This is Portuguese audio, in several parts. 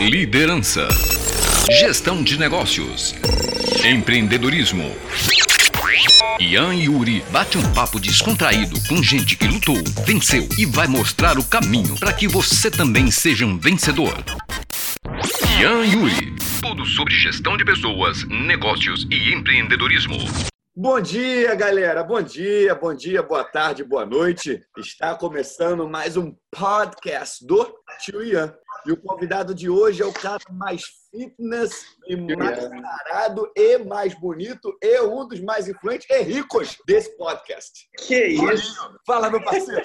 Liderança. Gestão de negócios. Empreendedorismo. Ian e Yuri bate um papo descontraído com gente que lutou, venceu e vai mostrar o caminho para que você também seja um vencedor. Ian e Yuri. Tudo sobre gestão de pessoas, negócios e empreendedorismo. Bom dia, galera. Bom dia, bom dia, boa tarde, boa noite. Está começando mais um podcast do Tio Ian. E o convidado de hoje é o cara mais fitness e mais sarado e mais bonito e um dos mais influentes e ricos desse podcast. Que isso? Fala, meu parceiro.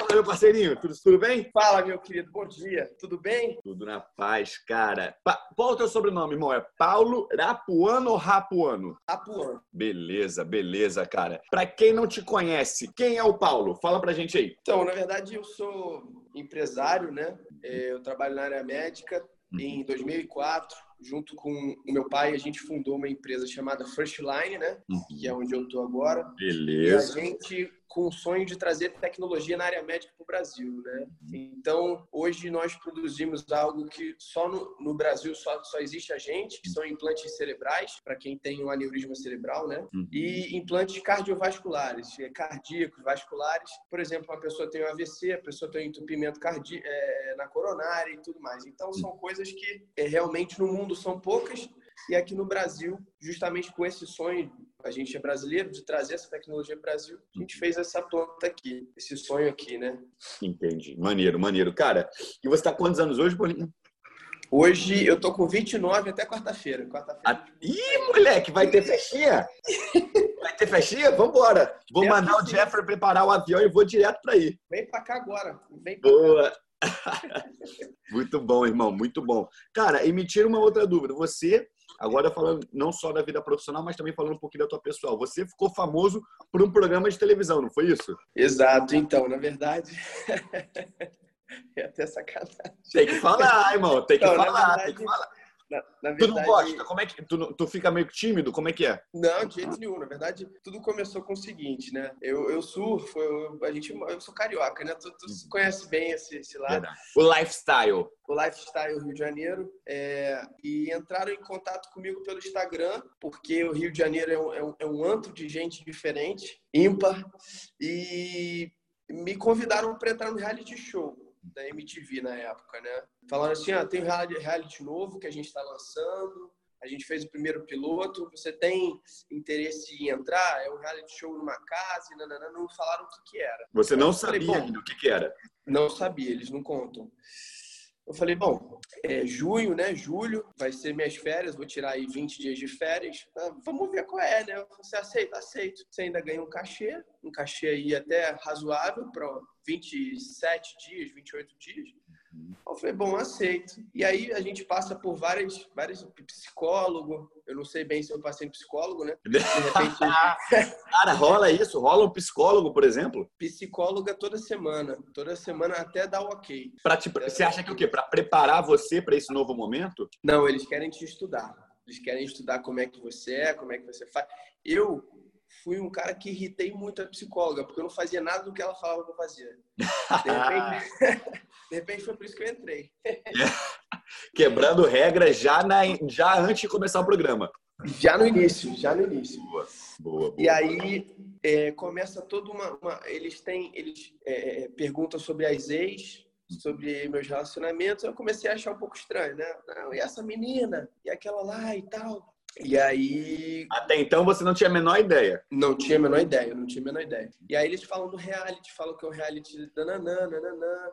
Fala, meu parceirinho. Tudo, tudo bem? Fala, meu querido. Bom dia. Tudo bem? Tudo na paz, cara. Pa qual é o teu sobrenome, irmão? É Paulo Rapuano ou Rapuano? Rapuano. Beleza, beleza, cara. Pra quem não te conhece, quem é o Paulo? Fala pra gente aí. Então, na verdade, eu sou empresário, né? Eu trabalho na área médica. Em 2004, junto com o meu pai, a gente fundou uma empresa chamada First Line, né? Que é onde eu tô agora. Beleza. E a gente com o sonho de trazer tecnologia na área médica para o Brasil, né? Então, hoje nós produzimos algo que só no, no Brasil só, só existe a gente, que são implantes cerebrais, para quem tem um aneurisma cerebral, né? E implantes cardiovasculares, cardíacos, vasculares. Por exemplo, uma pessoa tem um AVC, a pessoa tem um entupimento cardíaco é, na coronária e tudo mais. Então, são coisas que é, realmente no mundo são poucas e aqui no Brasil, justamente com esse sonho, a gente é brasileiro, de trazer essa tecnologia para o Brasil, a gente fez essa planta aqui, esse sonho aqui, né? Entendi. Maneiro, maneiro. Cara, e você está quantos anos hoje, Bolinho? Hoje eu tô com 29 até quarta-feira. Quarta-feira. Ah, ih, moleque, vai ter festinha? vai ter festinha? Vambora. Vou É mandar o possível. Jeffrey preparar o avião e vou direto para aí. Vem para cá agora. Vem pra Boa. muito bom, irmão, muito bom. Cara, e me tira uma outra dúvida. Você, agora falando não só da vida profissional, mas também falando um pouquinho da tua pessoal. Você ficou famoso por um programa de televisão, não foi isso? Exato, então, na verdade. é até sacanagem. Tem que falar, irmão. Tem que falar, verdade, tem que falar. Na, na Tu não verdade, gosta? Como é que tu, tu fica meio tímido? Como é que é? Não, de jeito nenhum. Na verdade, tudo começou com o seguinte, né? Eu, eu surfo, eu, a gente, eu sou carioca, né? Tu, tu conhece bem esse, esse lado. Verdade. O lifestyle. o Lifestyle Rio de Janeiro é, e entraram em contato comigo pelo Instagram, porque o Rio de Janeiro é um, é um, é um antro de gente diferente, ímpar, e me convidaram para entrar no reality show da MTV na época, né? Falaram assim, ah, tem um reality, novo que a gente está lançando, a gente fez o primeiro piloto, você tem interesse em entrar? É um reality show numa casa, e nananã, não falaram o que que era. Você não falei, sabia bom, ainda o que, que era. não sabia, eles não contam. Eu falei, bom, é junho, né? Julho, vai ser minhas férias, vou tirar aí 20 dias de férias. Ah, vamos ver qual é, né? Você aceita? Aceito. Você ainda ganha um cachê, um cachê aí até razoável para 27 dias, 28 dias. Eu falei, bom, aceito. E aí a gente passa por várias, vários psicólogo. Eu não sei bem se eu passei em psicólogo, né? De repente, Cara, rola isso? Rola um psicólogo, por exemplo? psicóloga toda semana. Toda semana até dar o ok. Pra te, você acha que o quê? Pra preparar você para esse novo momento? Não, eles querem te estudar. Eles querem estudar como é que você é, como é que você faz. Eu fui um cara que irritei muito a psicóloga, porque eu não fazia nada do que ela falava que eu fazia. De repente, de repente foi por isso que eu entrei. Quebrando regras já, na, já antes de começar o programa. Já no início, já no início. Boa, boa. E aí é, começa toda uma, uma- Eles têm. Eles é, é, perguntam sobre as ex, sobre meus relacionamentos. Eu comecei a achar um pouco estranho, né? Não, e essa menina? E aquela lá e tal. E aí Até então você não tinha a menor ideia. Não tinha a menor ideia, não tinha a menor ideia. E aí eles falam do reality, falam que é um reality dananã, nananã.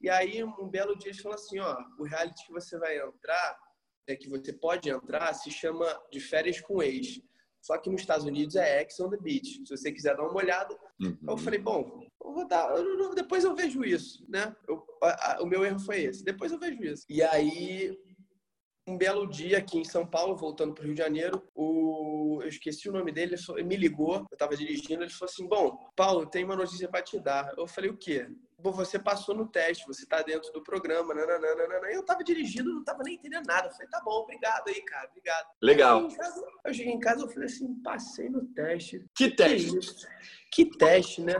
E aí um belo dia eles falam assim, ó, o reality que você vai entrar, é que você pode entrar, se chama de férias com ex. Só que nos Estados Unidos é Ex on the Beach. Se você quiser dar uma olhada. Uhum. Eu falei, bom, eu vou dar, eu depois eu vejo isso, né? Eu- a- a- o meu erro foi esse. Depois eu vejo isso. E aí um belo dia aqui em São Paulo, voltando para o Rio de Janeiro, o... eu esqueci o nome dele, ele me ligou, eu estava dirigindo, ele falou assim, bom, Paulo, tem uma notícia para te dar. Eu falei, o quê? Bom, você passou no teste, você está dentro do programa, nananã. Eu estava dirigindo, não estava nem entendendo nada. Eu falei, tá bom, obrigado aí, cara, obrigado. Legal. Eu cheguei em casa, eu cheguei em casa, eu falei assim, passei no teste. Que Que teste? isso? Que teste, né?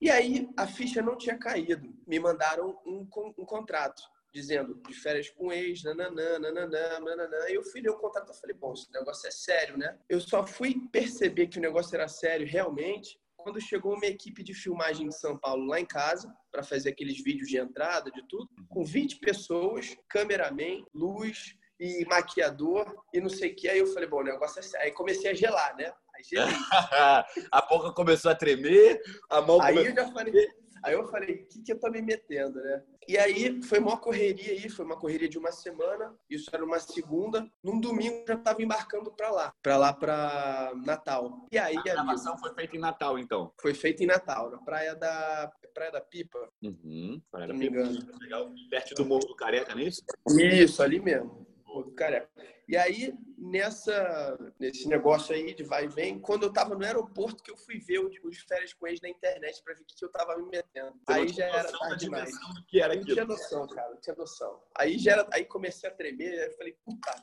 E aí a ficha não tinha caído. Me mandaram um, um contrato. Dizendo de férias com ex, nananã, nananã, nananã. E eu fui ler o contrato e falei, bom, esse negócio é sério, né? Eu só fui perceber que o negócio era sério realmente quando chegou uma equipe de filmagem de São Paulo lá em casa, para fazer aqueles vídeos de entrada, de tudo, com 20 pessoas, cameraman, luz e maquiador e não sei o que. Aí eu falei, bom, o negócio é sério. Aí comecei a gelar, né? Aí gelei. a boca começou a tremer, a mão Aí começou... eu já falei, Aí eu falei, o que, que eu tô me metendo, né? E aí foi uma correria aí, foi uma correria de uma semana, isso era uma segunda. Num domingo já tava embarcando para lá, para lá para Natal. E aí a gravação foi feita em Natal, então. Foi feita em Natal, na praia da Praia da Pipa. Uhum, praia da Pipa. Me engano. Legal, perto do Morro do Careca, não é isso? Isso, ali mesmo. Morro do Careca. E aí, nessa, nesse negócio aí de vai e vem, quando eu tava no aeroporto que eu fui ver os férias com eles na internet para ver o que, que eu tava me metendo. Você aí já era tarde demais. que era Não tinha noção, cara, não tinha noção. Aí já era, aí comecei a tremer, aí eu falei, puta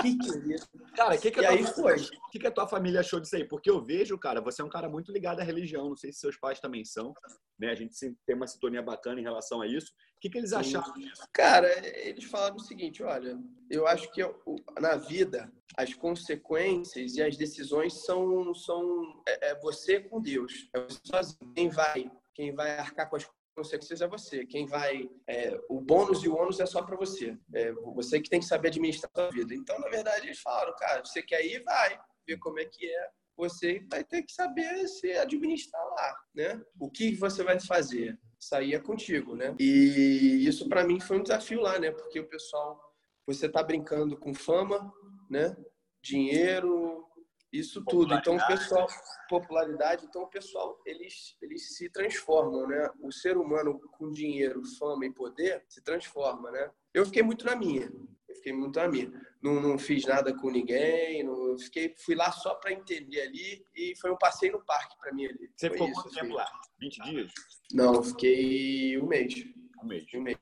que que é isso? Cara, o que, que, E a aí tua- foi. o que, que a tua família achou disso aí? Porque eu vejo, cara, você é um cara muito ligado à religião. Não sei se seus pais também são. Né? A gente tem uma sintonia bacana em relação a isso. O que, que eles acharam disso? Cara, eles falaram o seguinte, olha, eu acho que o- na vida as consequências e as decisões são são é, é você com Deus, é você sozinho. Quem vai quem vai arcar com as consequências é você. Quem vai é, o bônus e o ônus é só para você. É você que tem que saber administrar a sua vida. Então, na verdade, eles falaram, cara, você quer ir, vai ver como é que é. Você vai ter que saber se administrar lá, né? O que você vai fazer? Sair é contigo, né? E isso para mim foi um desafio lá, né? Porque o pessoal, você tá brincando com fama, né? Dinheiro, isso tudo. Então o pessoal, popularidade, então o pessoal eles eles se transformam, né? O ser humano com dinheiro, fama e poder se transforma, né? Eu fiquei muito na minha. Eu fiquei muito na minha. Não, não fiz nada com ninguém, não fiquei, fui lá só para entender ali e foi um passeio no parque para mim ali. Você Foi ficou isso, quanto assim. tempo lá? 20 dias? Não, fiquei um mês. Um mês. Um mês.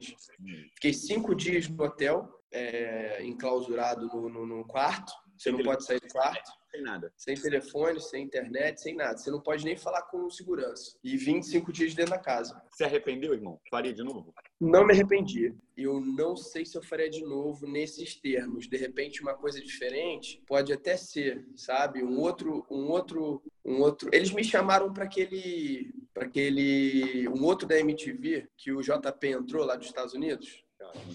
Fiquei cinco dias no hotel, é, enclausurado no, no, no quarto. Você Sem não pode sair do quarto, tem nada. sem telefone, sem internet, sem nada. Você não pode nem falar com segurança. E 25 dias dentro da casa. Se arrependeu, irmão? Faria de novo? Não me arrependi. Eu não sei se eu faria de novo nesses termos. De repente, uma coisa diferente pode até ser, sabe? Um outro, um outro, um outro. Eles me chamaram para aquele, para aquele, um outro da MTV que o JP entrou lá dos Estados Unidos. Cara,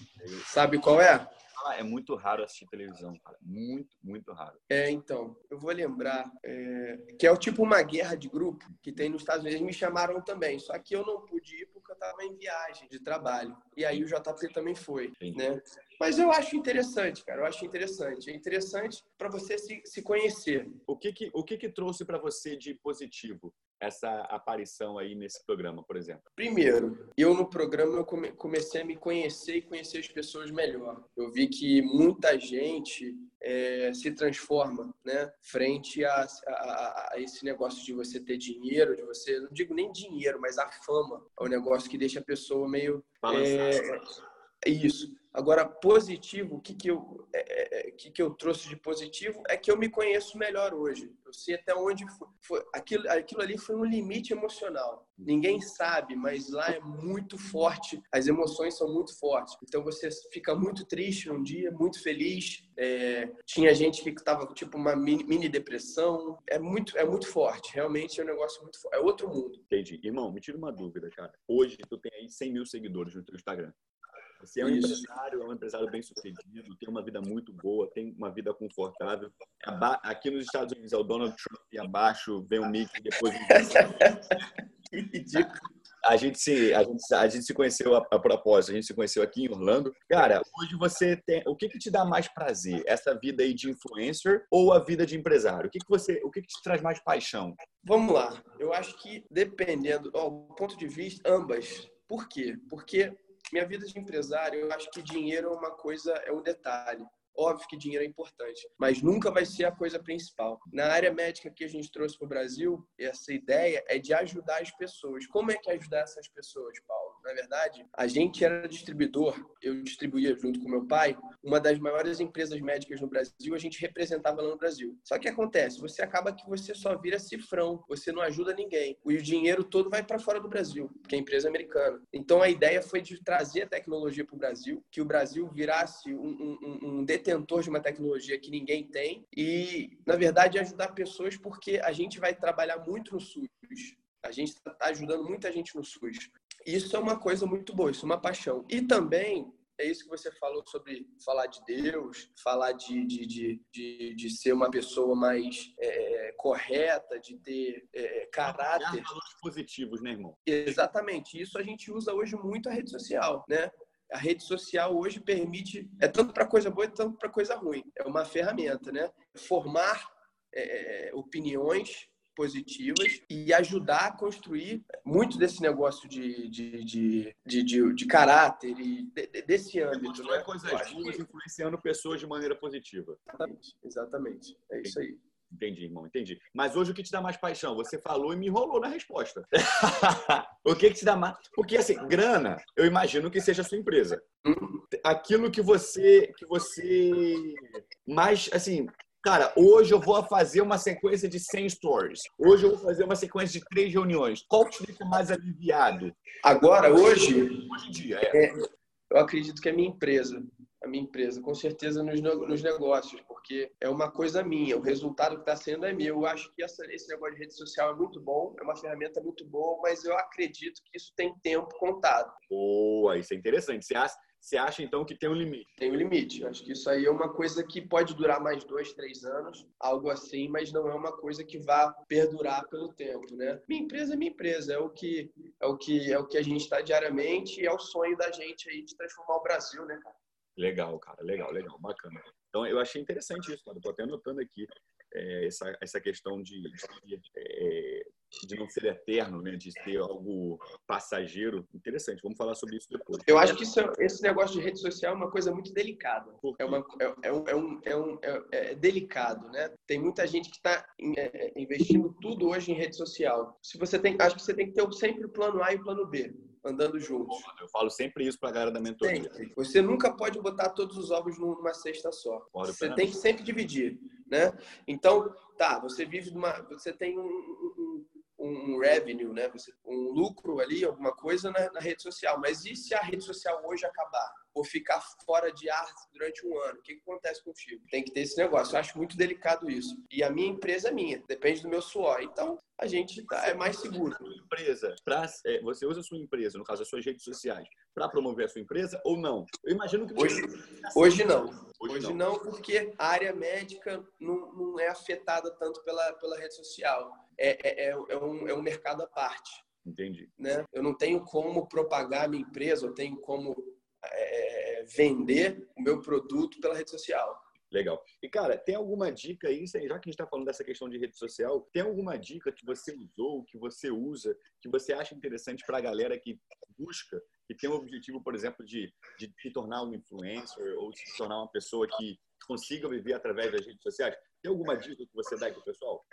Sabe qual é? é muito raro assistir televisão, cara. Muito, muito raro. É, então, eu vou lembrar é, que é o tipo uma guerra de grupo que tem nos Estados Unidos. Eles me chamaram também, só que eu não pude ir porque eu estava em viagem de trabalho. E aí o JP também foi, Entendi. né? Mas eu acho interessante, cara. Eu acho interessante. É interessante para você se, se conhecer. O que que, o que, que trouxe para você de positivo essa aparição aí nesse programa, por exemplo? Primeiro, eu no programa eu come- comecei a me conhecer e conhecer as pessoas melhor. Eu vi que muita gente é, se transforma, né, frente a, a- a esse negócio de você ter dinheiro, de você, não digo nem dinheiro, mas a fama, é um negócio que deixa a pessoa meio Balançado. é isso. Agora, positivo, o que, que, eu, é, é, o que, que eu trouxe de positivo é que eu me conheço melhor hoje. Eu sei até onde foi. foi- aquilo, aquilo ali foi um limite emocional. Ninguém sabe, mas lá é muito forte. As emoções são muito fortes. Então você fica muito triste num dia, muito feliz. É, tinha gente que estava tipo uma mini, mini depressão. É muito, é muito forte. Realmente é um negócio muito forte. É outro mundo. Entendi. Irmão, me tira uma dúvida, cara. Hoje tu tem aí 100 mil seguidores no teu Instagram. Você é um Isso. empresário, é um empresário bem sucedido, tem uma vida muito boa, tem uma vida confortável. Aqui nos Estados Unidos é o Donald Trump e abaixo vem o Mickey, depois Que ridículo. a gente se a gente, a gente se conheceu a, a propósito, a gente se conheceu aqui em Orlando. Cara, hoje você tem, o que que te dá mais prazer? Essa vida aí de influencer ou a vida de empresário? O que que você, o que que te traz mais paixão? Vamos lá. Eu acho que dependendo, ó, do ponto de vista, ambas. Por quê? Porque minha vida de empresário, eu acho que dinheiro é uma coisa, é um detalhe. Óbvio que dinheiro é importante, mas nunca vai ser a coisa principal. Na área médica que a gente trouxe para o Brasil, essa ideia é de ajudar as pessoas. Como é que é ajudar essas pessoas, Paulo? Na verdade, a gente era distribuidor, eu distribuía junto com meu pai, uma das maiores empresas médicas no Brasil, a gente representava lá no Brasil. Só que acontece, você acaba que você só vira cifrão, você não ajuda ninguém. E o dinheiro todo vai para fora do Brasil, porque é empresa americana. Então a ideia foi de trazer a tecnologia para o Brasil, que o Brasil virasse um, um, um detentor de uma tecnologia que ninguém tem e, na verdade, ajudar pessoas porque a gente vai trabalhar muito no SUS. A gente está ajudando muita gente no SUS. Isso é uma coisa muito boa, isso é uma paixão. E também é isso que você falou sobre falar de Deus, falar de, de, de, de, de ser uma pessoa mais é, correta, de ter é, caráter. Valores positivos, né, irmão? Exatamente. Isso a gente usa hoje muito a rede social, né? A rede social hoje permite, é tanto para coisa boa, tanto para coisa ruim. É uma ferramenta, né? Formar é, opiniões positivas e ajudar a construir muito desse negócio de, de, de, de, de, de caráter e de, desse âmbito. Né? coisas boas, influenciando pessoas de maneira positiva. Exatamente, exatamente. É isso aí. Entendi, irmão, entendi. Mas hoje o que te dá mais paixão? Você falou e me enrolou na resposta. o que, que te dá mais? Porque, assim, grana, eu imagino que seja a sua empresa. Aquilo que você, que você mais, assim, Cara, hoje eu vou fazer uma sequência de 100 stories. Hoje eu vou fazer uma sequência de três reuniões. Qual te deixa mais aliviado? Agora, hoje, hoje em dia, é. É, eu acredito que é minha empresa. A minha empresa, com certeza, nos, nos negócios, porque é uma coisa minha. O resultado que está sendo é meu. Eu acho que essa, esse negócio de rede social é muito bom, é uma ferramenta muito boa, mas eu acredito que isso tem tempo contado. Boa, isso é interessante. Você acha você acha, então, que tem um limite? Tem um limite. Acho que isso aí é uma coisa que pode durar mais dois, três anos, algo assim, mas não é uma coisa que vá perdurar pelo tempo, né? Minha empresa é minha empresa, é o que, é o que, é o que a gente está diariamente e é o sonho da gente aí de transformar o Brasil, né, cara? Legal, cara, legal, legal, bacana. Então, eu achei interessante isso, cara. Estou até anotando aqui é, essa, essa questão de, de, é, de, não ser eterno, né? de ser algo passageiro. Interessante, vamos falar sobre isso depois. Eu acho que isso, esse negócio de rede social é uma coisa muito delicada. É, uma, é, é, um, é, um, é, é, é delicado, né? Tem muita gente que está investindo tudo hoje em rede social. Se você tem, acho que você tem que ter sempre o plano A e o plano B andando juntos. Eu falo sempre isso para a galera da mentoria. Sempre. Você nunca pode botar todos os ovos numa cesta só. Você tem que sempre dividir, né? Então, tá, você vive numa, você tem um, um, revenue, né? Você, um lucro ali, alguma coisa na, na rede social. Mas e se a rede social hoje acabar? ou ficar fora de ar durante um ano. O que, que acontece contigo? Tem que ter esse negócio. Eu acho muito delicado isso. E a minha empresa é minha, depende do meu suor. Então, a gente tá, é mais seguro. Empresa, pra, é, você usa a sua empresa, no caso, as suas redes sociais, para promover a sua empresa ou não? Eu imagino que hoje, hoje não. Hoje, hoje não. não. porque a área médica não, não é afetada tanto pela, pela rede social. É, é, é, é um, é um mercado à parte. Entendi. Né? Eu não tenho como propagar a minha empresa, eu tenho como é, vender o meu produto pela rede social. Legal. E, cara, tem alguma dica aí, já que a gente está falando dessa questão de rede social, tem alguma dica que você usou, que você usa, que você acha interessante para a galera que busca, que tem o objetivo, por exemplo, de, de se tornar um influencer ou se tornar uma pessoa que consiga viver através das redes sociais? Tem alguma dica que você dá para o pessoal?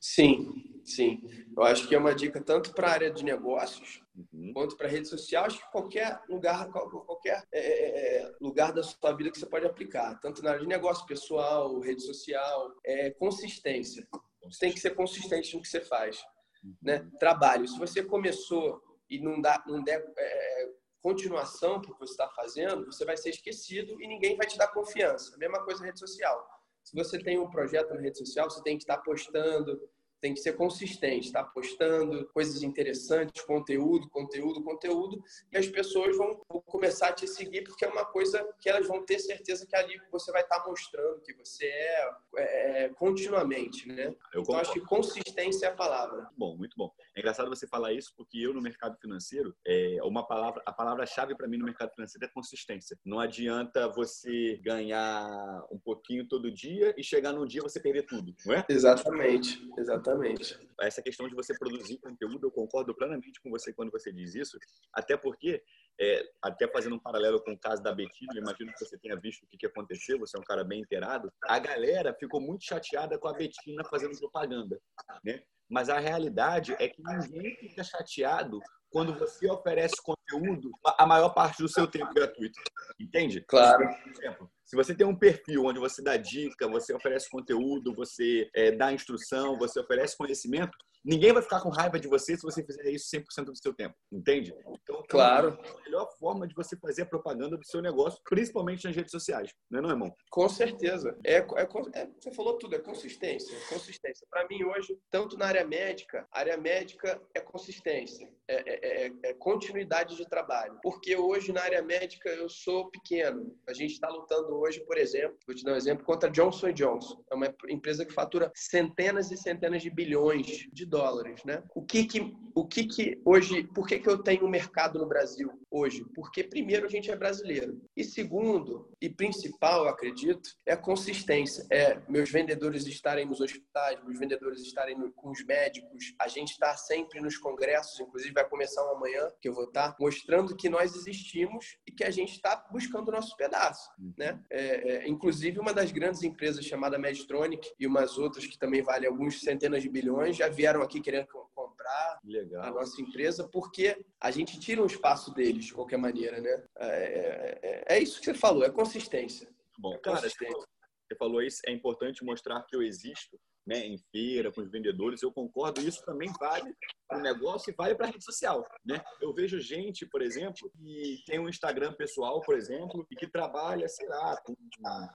Sim, sim. Eu acho que é uma dica tanto para a área de negócios uhum. quanto para rede social. Acho que qualquer lugar, qualquer é, é, é, lugar da sua vida que você pode aplicar, tanto na área de negócio pessoal, rede social, é consistência. Você tem que ser consistente no que você faz, uhum. né? Trabalho. Se você começou e não dá, não der é, continuação para o que você está fazendo, você vai ser esquecido e ninguém vai te dar confiança. A mesma coisa na rede social se você tem um projeto na rede social, você tem que estar postando, tem que ser consistente, tá postando coisas interessantes, conteúdo, conteúdo, conteúdo, e as pessoas vão começar a te seguir porque é uma coisa que elas vão ter certeza que ali você vai estar mostrando que você é, é, é continuamente, né? Eu então acho que consistência é a palavra. Bom, muito bom. É engraçado você falar isso porque eu no mercado financeiro, é uma palavra, a palavra-chave para mim no mercado financeiro é consistência. Não adianta você ganhar um pouquinho todo dia e chegar num dia você perder tudo, não é? Exatamente, exatamente. Exatamente. Essa questão de você produzir conteúdo, eu concordo plenamente com você quando você diz isso, até porque, é, até fazendo um paralelo com o caso da Betina, imagino que você tenha visto o que, que aconteceu, você é um cara bem inteirado, a galera ficou muito chateada com a Betina fazendo propaganda, né? Mas a realidade é que ninguém fica chateado quando você oferece conteúdo a maior parte do seu tempo gratuito. Entende? Claro. Por exemplo, se você tem um perfil onde você dá dica, você oferece conteúdo, você é, dá instrução, você oferece conhecimento, ninguém vai ficar com raiva de você se você fizer isso 100% do seu tempo. Entende? Então, claro. É a melhor forma de você fazer a propaganda do seu negócio, principalmente nas redes sociais. Não é, não, irmão? Com certeza. É, é, é você falou tudo, é consistência. Consistência. Para mim, hoje, tanto na área médica, a área médica é consistência. É, é, é, continuidade de trabalho. Porque hoje, na área médica, eu sou pequeno. A gente está lutando hoje, por exemplo, vou te dar um exemplo, contra Johnson Johnson. É uma empresa que fatura centenas e centenas de bilhões de dólares, né? O que que, o que, que hoje, por que, que eu tenho um mercado no Brasil hoje? Porque, primeiro, a gente é brasileiro. E segundo, e principal, eu acredito, é a consistência. É meus vendedores estarem nos hospitais, meus vendedores estarem no, com os médicos, a gente está sempre nos congressos, inclusive vai começar um amanhã, que eu vou estar, tá, mostrando que nós existimos e que a gente está buscando o nosso pedaço, né? É, é, inclusive, uma das grandes empresas chamada Medtronic e umas outras que também valem alguns centenas de bilhões já vieram aqui querendo comprar Legal. a nossa empresa porque a gente tira um espaço deles de qualquer maneira, né? É, é, é, é isso que você falou, é consistência. Bom, é cara, você falou isso, é importante mostrar que eu existo né, em feira, com os vendedores, eu concordo, isso também vale para o negócio e vale para a rede social. Né? Eu vejo gente, por exemplo, que tem um Instagram pessoal, por exemplo, e que trabalha, sei lá, com,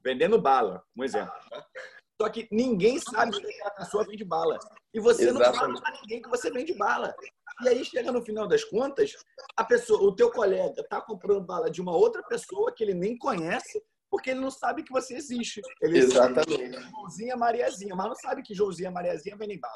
vendendo bala, um exemplo. Tá? Só que ninguém sabe que aquela pessoa vende bala. E você Exatamente. não fala para ninguém que você vende bala. E aí chega no final das contas, a pessoa, o teu colega está comprando bala de uma outra pessoa que ele nem conhece porque ele não sabe que você existe. Ele Exatamente. Joãozinha Mariazinha, mas não sabe que Joãozinha Mariazinha vem em bala.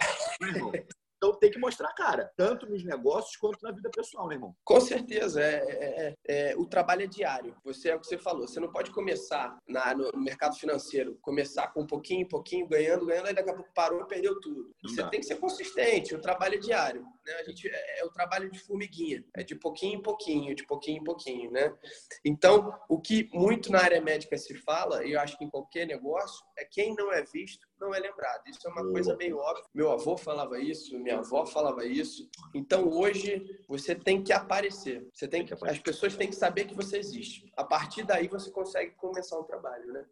Então tem que mostrar cara, tanto nos negócios quanto na vida pessoal, né, irmão? Com certeza. É, é, é, é, o trabalho é diário. Você é o que você falou. Você não pode começar na, no mercado financeiro, começar com um pouquinho, pouquinho, ganhando, ganhando, aí daqui a pouco parou e perdeu tudo. Você tem que ser consistente. O trabalho é diário. Né? A gente, é, é, o trabalho de formiguinha. É de pouquinho em pouquinho, de pouquinho em pouquinho, né? Então, o que muito na área médica se fala, e eu acho que em qualquer negócio, é quem não é visto não é lembrado. Isso é uma coisa meio óbvia. Meu avô falava isso, minha avó falava isso. Então hoje você tem que aparecer. Você tem que, as pessoas têm que saber que você existe. A partir daí você consegue começar um trabalho, né?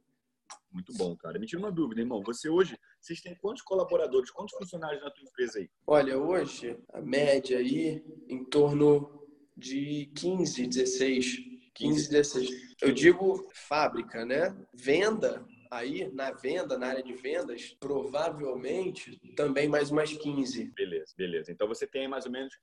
Muito bom, cara. Me tira uma dúvida, irmão. Você hoje, vocês têm quantos colaboradores, quantos funcionários na tua empresa aí? Olha, hoje a média aí em torno de 15, 16. 15, 16. Eu digo fábrica, né? Venda, aí na venda, na área de vendas, provavelmente também mais umas 15. Beleza, beleza. Então você tem mais ou menos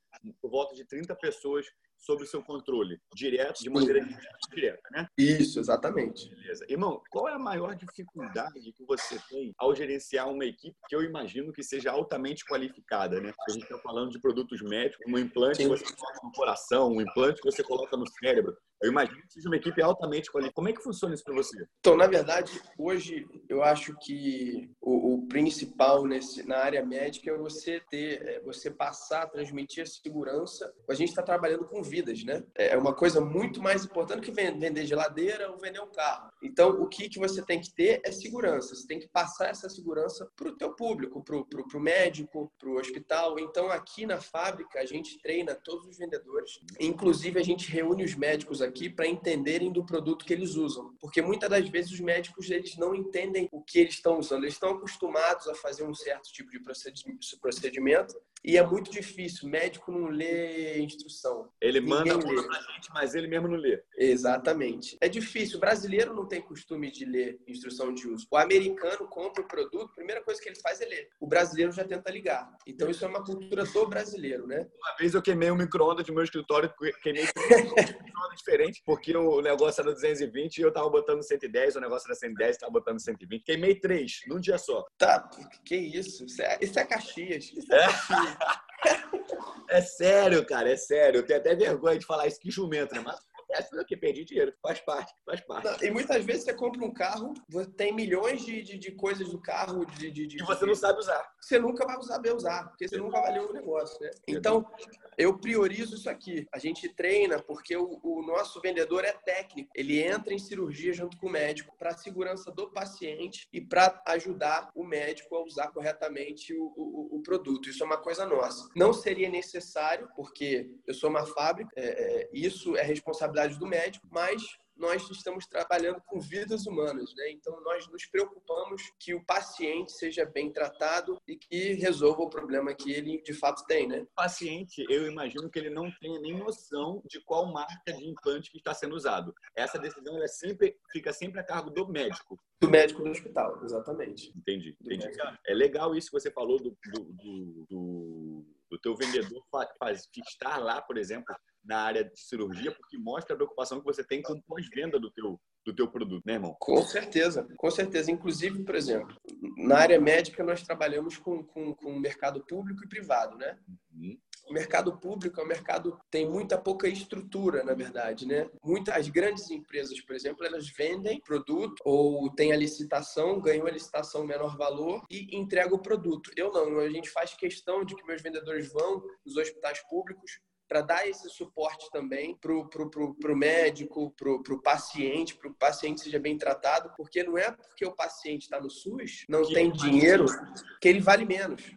por volta de 30 pessoas sob o seu controle, direto, de maneira direta, né? Isso, exatamente. Beleza. Irmão, qual é a maior dificuldade que você tem ao gerenciar uma equipe que eu imagino que seja altamente qualificada, né? A gente está falando de produtos médicos, um implante Sim. que você coloca no coração, um implante que você coloca no cérebro. Eu imagino que seja uma equipe altamente qualificada. Como é que funciona isso para você? Então, na verdade, hoje eu acho que o, o principal nesse, na área médica é você ter, é você passar, transmitir a segurança. A gente está trabalhando com vidas, né? É uma coisa muito mais importante que vender geladeira ou vender um carro. Então, o que, que você tem que ter é segurança. Você tem que passar essa segurança para o teu público, para o médico, para o hospital. Então, aqui na fábrica, a gente treina todos os vendedores. Inclusive, a gente reúne os médicos aqui aqui para entenderem do produto que eles usam. Porque muitas das vezes os médicos eles não entendem o que eles estão usando. Eles estão acostumados a fazer um certo tipo de procedimento e é muito difícil. O médico não lê instrução. Ele Ninguém manda lê. pra gente, mas ele mesmo não lê. Exatamente. É difícil. O brasileiro não tem costume de ler instrução de uso. O americano compra o produto, a primeira coisa que ele faz é ler. O brasileiro já tenta ligar. Então isso é uma cultura do brasileiro, né? Uma vez eu queimei um micro-ondas do meu escritório, queimei micro-ondas diferentes, porque o negócio era 220 e eu tava botando 110, o negócio era 110, tava botando 120. Queimei três num dia só. Tá, que isso? Isso é, isso é Caxias. Isso é, é. Caxias. É sério, cara, é sério. Eu tenho até vergonha de falar isso que jumento, né? Mas acontece, né? que perdi dinheiro, faz parte, faz parte. Não, e muitas vezes você compra um carro, tem milhões de, de, de coisas do carro de, de, de, E você não sabe usar. Você nunca vai saber usar, porque você nunca avaliou o negócio, né? Então, eu priorizo isso aqui. A gente treina porque o, o nosso vendedor é técnico. Ele entra em cirurgia junto com o médico para a segurança do paciente e para ajudar o médico a usar corretamente o, o, o, produto. Isso é uma coisa nossa. Não seria necessário, porque eu sou uma fábrica, é, é, isso é responsabilidade do médico, mas nós estamos trabalhando com vidas humanas, né? Então nós nos preocupamos que o paciente seja bem tratado e que resolva o problema que ele de fato tem, né? O paciente, eu imagino que ele não tenha nem noção de qual marca de implante que está sendo usado. Essa decisão é sempre fica sempre a cargo do médico. Do médico do hospital, exatamente. Entendi, entendi. É legal isso que você falou do, do, do, do, do teu vendedor faz, estar lá, por exemplo, na área de cirurgia, porque mostra a preocupação que você tem com pós-venda do teu, do teu produto, né, irmão? Com certeza, com certeza. Inclusive, por exemplo, na área médica nós trabalhamos com, com, com mercado público e privado, né? Uhum. O mercado público é um mercado tem muita pouca estrutura, na verdade, né? Muitas grandes empresas, por exemplo, elas vendem produto ou tem a licitação, ganham a licitação menor valor e entrega o produto. Eu não, a gente faz questão de que meus vendedores vão nos hospitais públicos para dar esse suporte também para o pro, pro, pro médico, para o paciente, para o paciente seja bem tratado, porque não é porque o paciente está no SUS, não que tem dinheiro, que ele vale menos.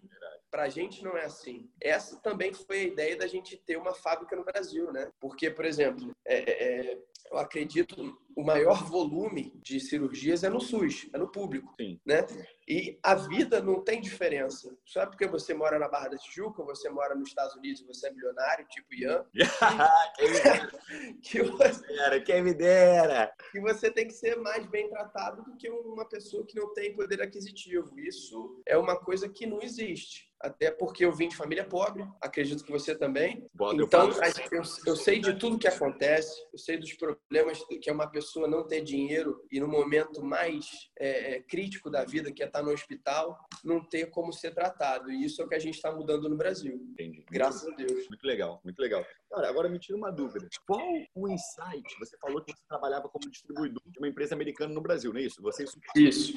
Para a gente não é assim. Essa também foi a ideia da gente ter uma fábrica no Brasil, né? Porque, por exemplo, é, é, é eu acredito o maior volume de cirurgias é no SUS, é no público, Sim. né? E a vida não tem diferença. Só porque você mora na Barra da Tijuca, você mora nos Estados Unidos, você é milionário, tipo Ian. quem me dera. que você, quem me dera. Que você tem que ser mais bem tratado do que uma pessoa que não tem poder aquisitivo. Isso é uma coisa que não existe até porque eu vim de família pobre, acredito que você também. Bota, então, eu, eu, sei de tudo que acontece, eu sei dos problemas que é uma pessoa não ter dinheiro e no momento mais é, é, crítico da vida, que é estar no hospital, não ter como ser tratado. E isso é o que a gente está mudando no Brasil. Entendi. Graças a Deus. Muito legal, muito legal. Cara, agora me tira uma dúvida. Qual o insight? Você falou que você trabalhava como distribuidor de uma empresa americana no Brasil, não é isso? Você... Isso.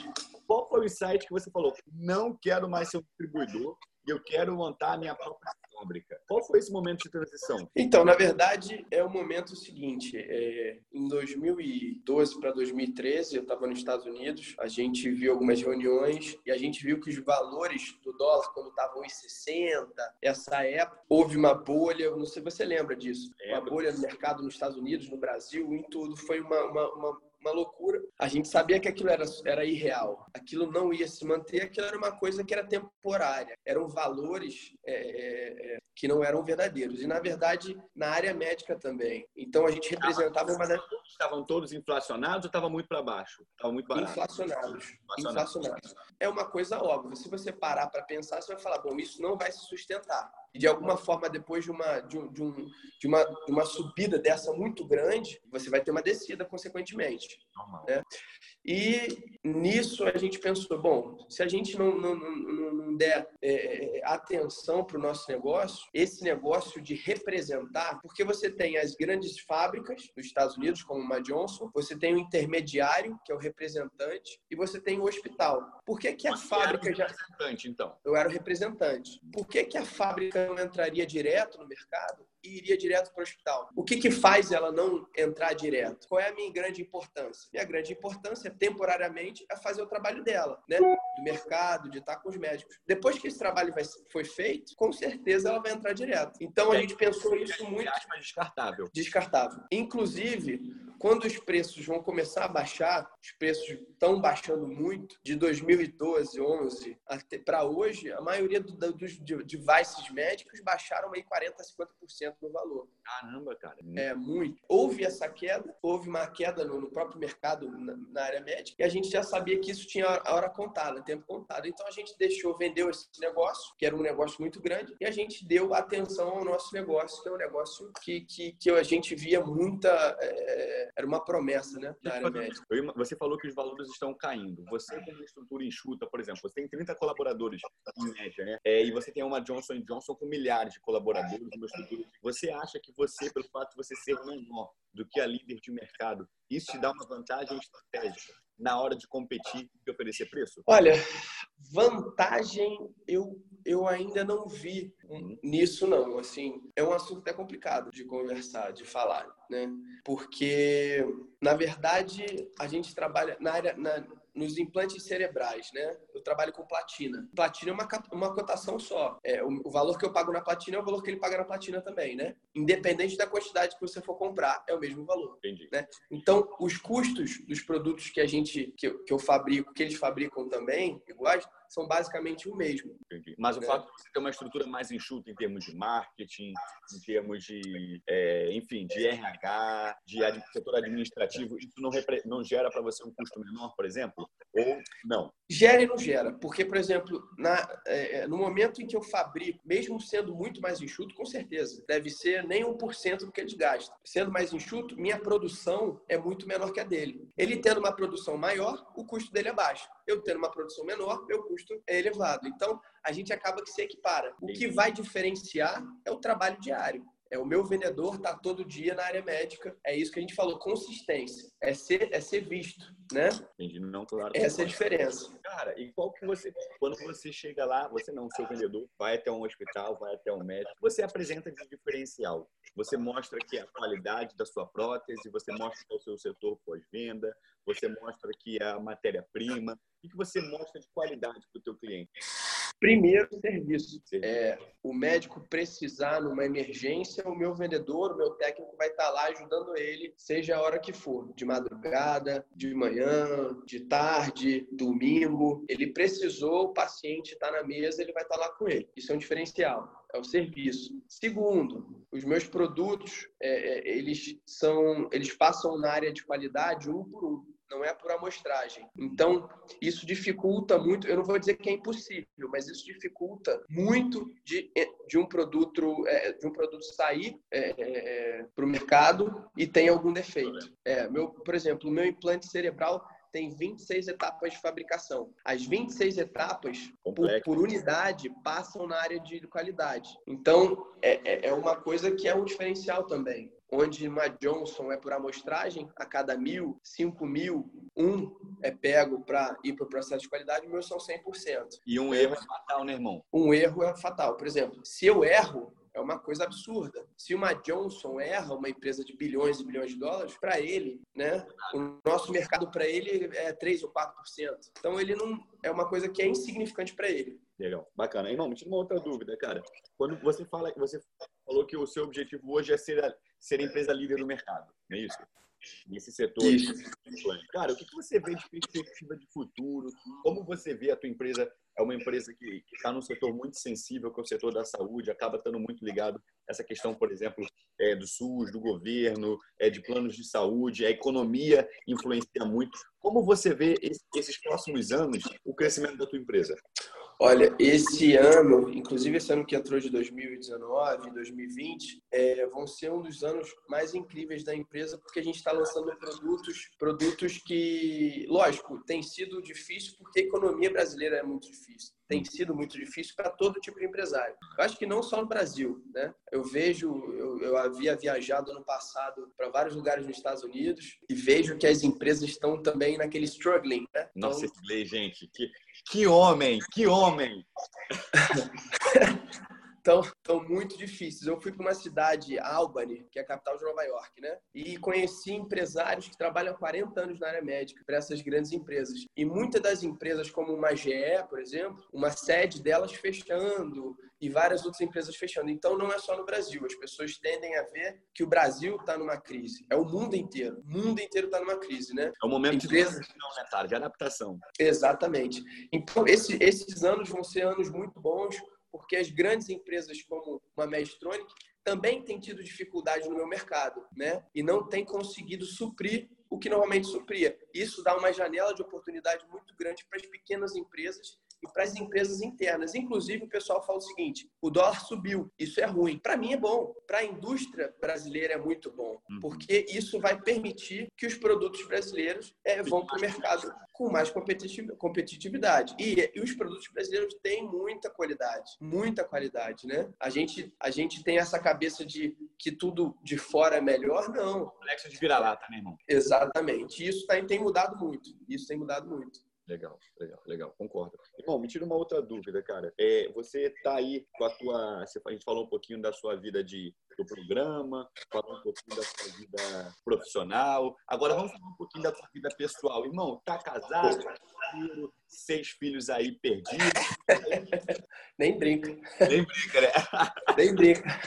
Qual foi o insight que você falou? Não quero mais ser um distribuidor, e eu quero montar a minha própria fábrica. Qual foi esse momento de transição? Então, na verdade, é o momento seguinte. É, em 2012 para 2013, eu estava nos Estados Unidos, a gente viu algumas reuniões e a gente viu que os valores do dólar, quando estavam em 60, essa época, houve uma bolha, não sei se você lembra disso, uma bolha no mercado nos Estados Unidos, no Brasil, em tudo. Foi uma, uma, uma uma loucura. A gente sabia que aquilo era, era irreal, aquilo não ia se manter, aquilo era uma coisa que era temporária, eram valores é, é, é que não eram verdadeiros. E, na verdade, na área médica também. Então, a gente representava uma das... Estavam todos inflacionados ou estava muito para baixo? Estava muito barato? Inflacionados. inflacionados. Inflacionados. É uma coisa óbvia. Se você parar para pensar, você vai falar, bom, isso não vai se sustentar. E, de alguma forma, depois de uma, de, um, de, um, de uma, de uma subida dessa muito grande, você vai ter uma descida, consequentemente. Né? E nisso a gente pensou, bom, se a gente não, não, não, não der é, atenção para o nosso negócio, esse negócio de representar, porque você tem as grandes fábricas dos Estados Unidos, como uma Johnson, você tem o intermediário, que é o representante, e você tem o hospital. Por que, que a você fábrica já. representante, então? Eu era o representante. Por que, que a fábrica não entraria direto no mercado? e iria direto para o hospital. O que, que faz ela não entrar direto? Qual é a minha grande importância? Minha grande importância, temporariamente, é fazer o trabalho dela, né? Do mercado, de estar com os médicos. Depois que esse trabalho vai, foi feito, com certeza ela vai entrar direto. Então a gente pensou isso muito. Descartável. Descartável. Inclusive, quando os preços vão começar a baixar, os preços estão baixando muito, de 2012, 11 para hoje, a maioria do, dos devices médicos baixaram aí 40%, 50% no valor. Caramba, cara. É muito. Houve essa queda, houve uma queda no, no próprio mercado na, na, área médica, e a gente já sabia que isso tinha a hora contada, tempo contado. Então a gente deixou, vendeu esse negócio, que era um negócio muito grande, e a gente deu atenção ao nosso negócio, que é um negócio que, que, que a gente via muita. É, era uma promessa, né? Na área médica. Você falou que os valores estão caindo. Você tem uma estrutura enxuta, por exemplo, você tem 30 colaboradores em média, né? É, e você tem uma Johnson Johnson com milhares de colaboradores, uma estrutura Você acha que você, pelo fato de você ser menor do que a líder de mercado, isso te dá uma vantagem estratégica na hora de competir e oferecer preço? Olha, vantagem eu, eu ainda não vi uhum. nisso não. Assim, é um assunto até complicado de conversar, de falar, né? Porque na verdade a gente trabalha na área na, nos implantes cerebrais, né? Eu trabalho com platina. Platina é uma, uma cotação só. É, o, o, valor que eu pago na platina é o valor que ele paga na platina também, né? Independente da quantidade que você for comprar, é o mesmo valor. Entendi. Né? Então, os custos dos produtos que a gente, que eu, que eu fabrico, que eles fabricam também, iguais, são basicamente o mesmo. Entendi. Mas o né? fato de você ter uma estrutura mais enxuta em termos de marketing, em termos de, é, enfim, de RH, de setor administrativo, isso não, não gera para você um custo menor, por exemplo? Ou não? Gera e não gera. Porque, por exemplo, na, é, no momento em que eu fabrico, mesmo sendo muito mais enxuto, com certeza, deve ser nem 1% do que eles gastam. Sendo mais enxuto, minha produção é muito menor que a dele. Ele tendo uma produção maior, o custo dele é baixo. Eu tendo uma produção menor, meu custo é elevado. Então, a gente acaba que se equipara. O que vai diferenciar é o trabalho diário. É o meu vendedor tá todo dia na área médica. É isso que a gente falou, consistência. É ser, é ser visto, né? Entendi, não claro. Essa é a diferença. Cara, e qual que você, quando você chega lá, você não, seu vendedor, vai até um hospital, vai até um médico, você apresenta de diferencial. Você mostra que a qualidade da sua prótese, você mostra que é o seu setor pós-venda, você mostra que é a matéria-prima. O que você mostra de qualidade para o teu cliente? Primeiro, serviço. É, o médico precisar numa emergência, o meu vendedor, o meu técnico vai estar lá ajudando ele, seja a hora que for, de madrugada, de manhã, de tarde, domingo. Ele precisou, o paciente está na mesa, ele vai estar lá com ele. Isso é um diferencial é o serviço. Segundo, os meus produtos, é, é, eles são, eles passam na área de qualidade um por um não é por amostragem. Então, isso dificulta muito, eu não vou dizer que é impossível, mas isso dificulta muito de, de um produto é, de um produto sair é, é, para o mercado e tem algum defeito. É, meu, por exemplo, o meu implante cerebral tem 26 etapas de fabricação. As 26 etapas, por, por, unidade, passam na área de qualidade. Então, é, é, é uma coisa que é um diferencial também onde uma Johnson é por amostragem, a cada mil, cinco mil, um é pego para ir para o processo de qualidade, o meu são 100%. E um erro é fatal, né, irmão? Um erro é fatal. Por exemplo, se eu erro, é uma coisa absurda. Se uma Johnson erra, uma empresa de bilhões e bilhões de dólares, para ele, né, o nosso mercado para ele é 3 ou 4%. Então ele não é uma coisa que é insignificante para ele. Legal, bacana. Irmão, me tira uma outra dúvida, cara. Quando você fala, você falou que o seu objetivo hoje é ser a, ser a empresa líder do mercado, não é isso? Nesse setor. Isso. Cara, o que você vê de perspectiva de futuro? Como você vê a tua empresa? É uma empresa que está num setor muito sensível, que é o setor da saúde, acaba estando muito ligado a essa questão, por exemplo, é, do SUS, do governo, é, de planos de saúde, a economia influencia muito. Como você vê esses próximos anos o crescimento da tua empresa? Olha, esse ano, inclusive esse ano que entrou de 2019, 2020, é, vão ser um dos anos mais incríveis da empresa porque a gente está lançando produtos, produtos que, lógico, tem sido difícil porque a economia brasileira é muito difícil. Tem sido muito difícil para todo tipo de empresário. Eu acho que não só no Brasil, né? Eu vejo, eu, eu havia viajado no passado para vários lugares nos Estados Unidos e vejo que as empresas estão também naquele struggling, né? Nossa, então, esse gente, que que homem, que homem! Estão, muito difíceis. Eu fui para uma cidade, Albany, que é a capital de Nova York, né? E conheci empresários que trabalham há 40 anos na área médica para essas grandes empresas. E muitas das empresas, como uma GE, por exemplo, uma sede delas fechando e várias outras empresas fechando. Então, não é só no Brasil. As pessoas tendem a ver que o Brasil está numa crise. É o mundo inteiro. O mundo inteiro está numa crise, né? É o momento Empresas... de, não, de adaptação. Exatamente. Então, esse, esses anos vão ser anos muito bons porque as grandes empresas como uma Medtronic também têm tido dificuldade no meu mercado, né? E não têm conseguido suprir o que normalmente supria. Isso dá uma janela de oportunidade muito grande para as pequenas empresas e para as empresas internas. Inclusive, o pessoal fala o seguinte: o dólar subiu, isso é ruim. Para mim é bom, para a indústria brasileira é muito bom, uhum. porque isso vai permitir que os produtos brasileiros é, vão para o mercado com mais competitividade. E, e, os produtos brasileiros têm muita qualidade, muita qualidade, né? A gente, a gente tem essa cabeça de que tudo de fora é melhor, não. Complexo de vira-lata, né, irmão? Exatamente. Isso tem mudado muito. Isso tem mudado muito. Legal, legal, legal, concordo. Irmão, me tira uma outra dúvida, cara. É, você tá aí com a tua. A gente falou um pouquinho da sua vida de, do programa, falou um pouquinho da sua vida profissional. Agora vamos falar um pouquinho da sua vida pessoal. Irmão, tá casado, seis filhos aí perdidos. Nem brinca. Nem brinca, né? Nem brinca.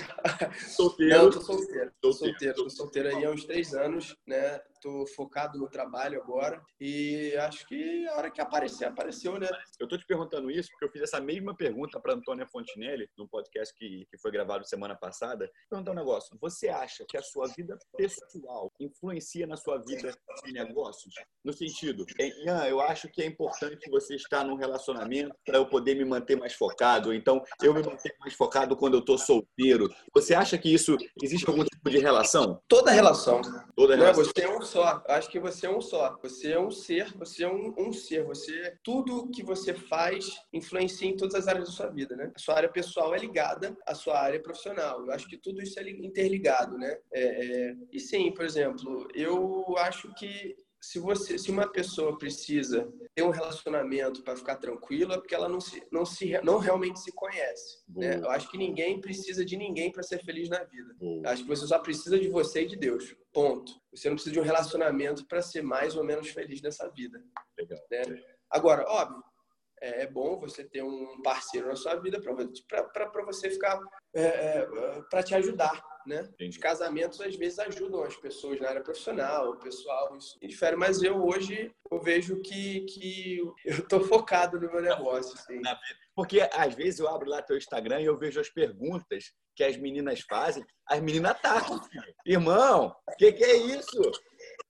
Solteiro. Não, tô solteiro. Tô solteiro. Tô solteiro aí há uns três anos, né? Tô focado no trabalho agora e acho que a hora que aparecer, apareceu, né? Eu tô te perguntando isso porque eu fiz essa mesma pergunta para Antônia Fontinelli num podcast que, que foi gravado semana passada. Perguntar um negócio. Você acha que a sua vida pessoal influencia na sua vida de negócios? No sentido, Ian, eu acho que é importante você estar num relacionamento para eu poder me manter mais focado. Então, eu me manter mais focado quando eu estou solteiro. Você acha que isso existe algum tipo de relação? Toda relação. Toda relação. Não, você é um só. Acho que você é um só. Você é um ser. Você é um, um ser. Você tudo que você faz influencia em todas as áreas da sua vida, né? A sua área pessoal é ligada à sua área profissional. Eu acho que tudo isso é interligado, né? É, é... E sim, por exemplo, eu acho que se você, se uma pessoa precisa ter um relacionamento para ficar tranquila, é porque ela não se, não se, não realmente se conhece. Né? Eu acho que ninguém precisa de ninguém para ser feliz na vida. Acho que você só precisa de você e de Deus. Ponto. Você não precisa de um relacionamento para ser mais ou menos feliz nessa vida. Legal. Né? Agora, óbvio, é, é bom você ter um parceiro na sua vida para você ficar é, é, para te ajudar né? Os casamentos às vezes ajudam as pessoas na área profissional, o pessoal, isso difere, mas eu hoje eu vejo que, que eu tô focado no meu negócio. Assim. Porque às vezes eu abro lá teu Instagram e eu vejo as perguntas que as meninas fazem, as meninas atacam. Irmão, o que, que é isso?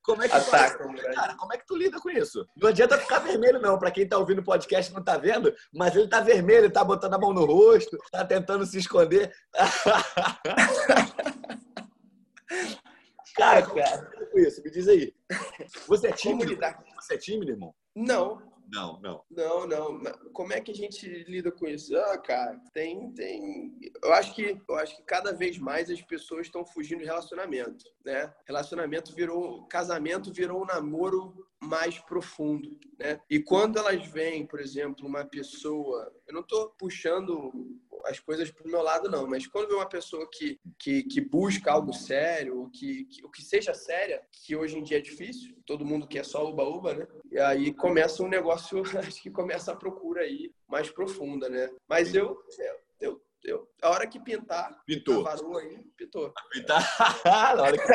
Como é que Atacam, cara, como é que tu lida com isso? Não adianta ficar vermelho, não. Para quem tá ouvindo o podcast não tá vendo, mas ele tá vermelho, ele tá botando a mão no rosto, tá tentando se esconder. cara, como é que com isso? Me diz aí. Você é tímido? Você é tímido, irmão? Não, não, não. Não, não. Como é que a gente lida com isso? Ah, cara, tem, tem. Eu acho que, eu acho que cada vez mais as pessoas estão fugindo de relacionamento, né? Relacionamento virou, casamento virou um namoro mais profundo, né? E quando elas veem, por exemplo, uma pessoa, eu não estou puxando as coisas para o meu lado, não. Mas quando vê uma pessoa que, que, que busca algo sério, que, que, o que seja séria, que hoje em dia é difícil, todo mundo quer só uba-uba, né? E aí começa um negócio, acho que começa a procura aí mais profunda, né? Mas eu, eu, eu, a hora que pintar, pintou. A varoa aí, pintou. Pintar? na hora que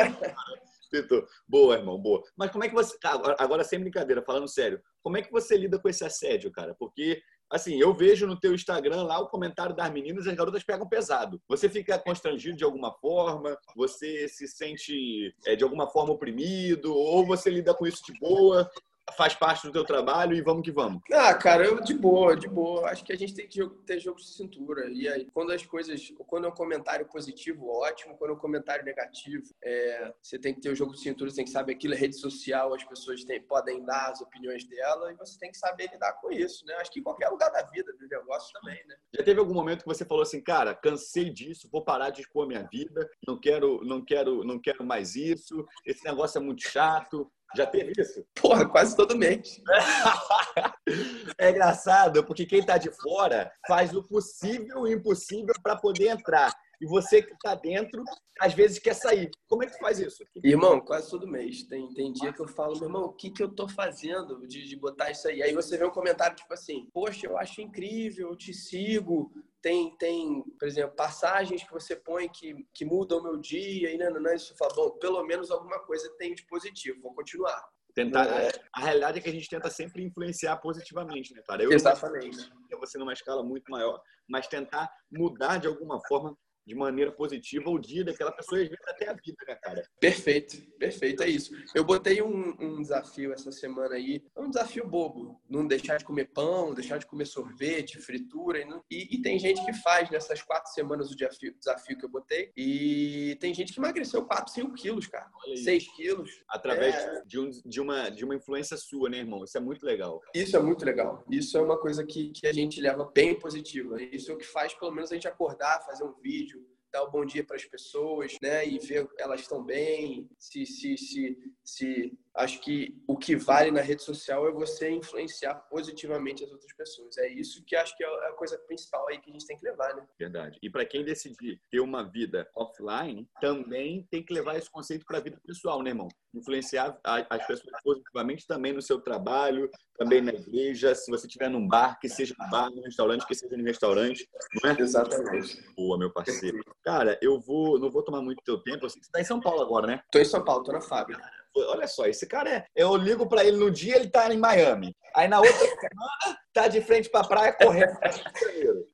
pintou. Boa, irmão, boa. Mas como é que você. Agora, sem brincadeira, falando sério, como é que você lida com esse assédio, cara? Porque assim, eu vejo no teu Instagram lá o comentário das meninas, as garotas pegam pesado. Você fica constrangido de alguma forma? Você se sente é, de alguma forma oprimido? Ou você lida com isso de boa? Faz parte do teu trabalho e vamos que vamos. Ah, cara, eu de boa, de boa. Acho que a gente tem que ter jogo de cintura. E aí, quando as coisas, quando é um comentário positivo, ótimo. Quando é um comentário negativo, é, você tem que ter o jogo de cintura, você tem que saber aquilo é rede social, as pessoas têm, podem dar as opiniões dela e você tem que saber lidar com isso, né? Acho que em qualquer lugar da vida, do negócio também, né? Já teve algum momento que você falou assim, cara, cansei disso, vou parar de expor minha vida, não quero, não quero, não quero mais isso, esse negócio é muito chato, já teve isso? Porra, quase todo mês. é engraçado, porque quem está de fora faz o possível e o impossível para poder entrar. E você que está dentro, às vezes quer sair. Como é que faz isso? Irmão, quase todo mês. Tem, tem dia que eu falo, meu irmão, o que, que eu tô fazendo de, de botar isso aí? Aí você vê um comentário tipo assim, poxa, eu acho incrível, eu te sigo, tem, tem, por exemplo, passagens que você põe que, que mudam o meu dia e não, isso fala, bom, pelo menos alguma coisa tem de positivo, vou continuar. Tentar, é. a realidade é que a gente tenta sempre influenciar positivamente, né, cara? Eu Exatamente. Você numa escala muito maior, mas tentar mudar de alguma forma de maneira positiva o dia daquela pessoa e às vezes até a vida, né, cara? Perfeito, perfeito, é isso. Eu botei um, um desafio essa semana aí, é um desafio bobo, não deixar de comer pão, deixar de comer sorvete, fritura, e, e tem gente que faz nessas quatro semanas o desafio, desafio que eu botei, e tem gente que emagreceu 4, 5 quilos, cara, 6 quilos. Através é... de, um, de, uma, de uma influência sua, né, irmão? Isso é muito legal. Isso é muito legal. Isso é uma coisa que, que a gente leva bem positiva. Isso é o que faz, pelo menos, a gente acordar, fazer um vídeo, dar o bom dia para as pessoas, né? E ver elas estão bem, se, se, se, se acho que o que vale na rede social é você influenciar positivamente as outras pessoas. É isso que acho que é a coisa principal aí que a gente tem que levar, né? Verdade. E para quem decidir ter uma vida offline, também tem que levar esse conceito para a vida pessoal, né, irmão? Influenciar as pessoas positivamente também no seu trabalho, também na igreja, se você estiver num bar, que seja no bar, no restaurante, que seja no restaurante, não é? Exatamente. Boa, meu parceiro. Cara, eu vou, não vou tomar muito teu tempo. Você está em São Paulo agora, né? Tô em São Paulo, tô na fábrica olha só, esse cara é. Eu ligo para ele no dia, ele tá em Miami. Aí na outra semana, tá de frente pra praia correndo.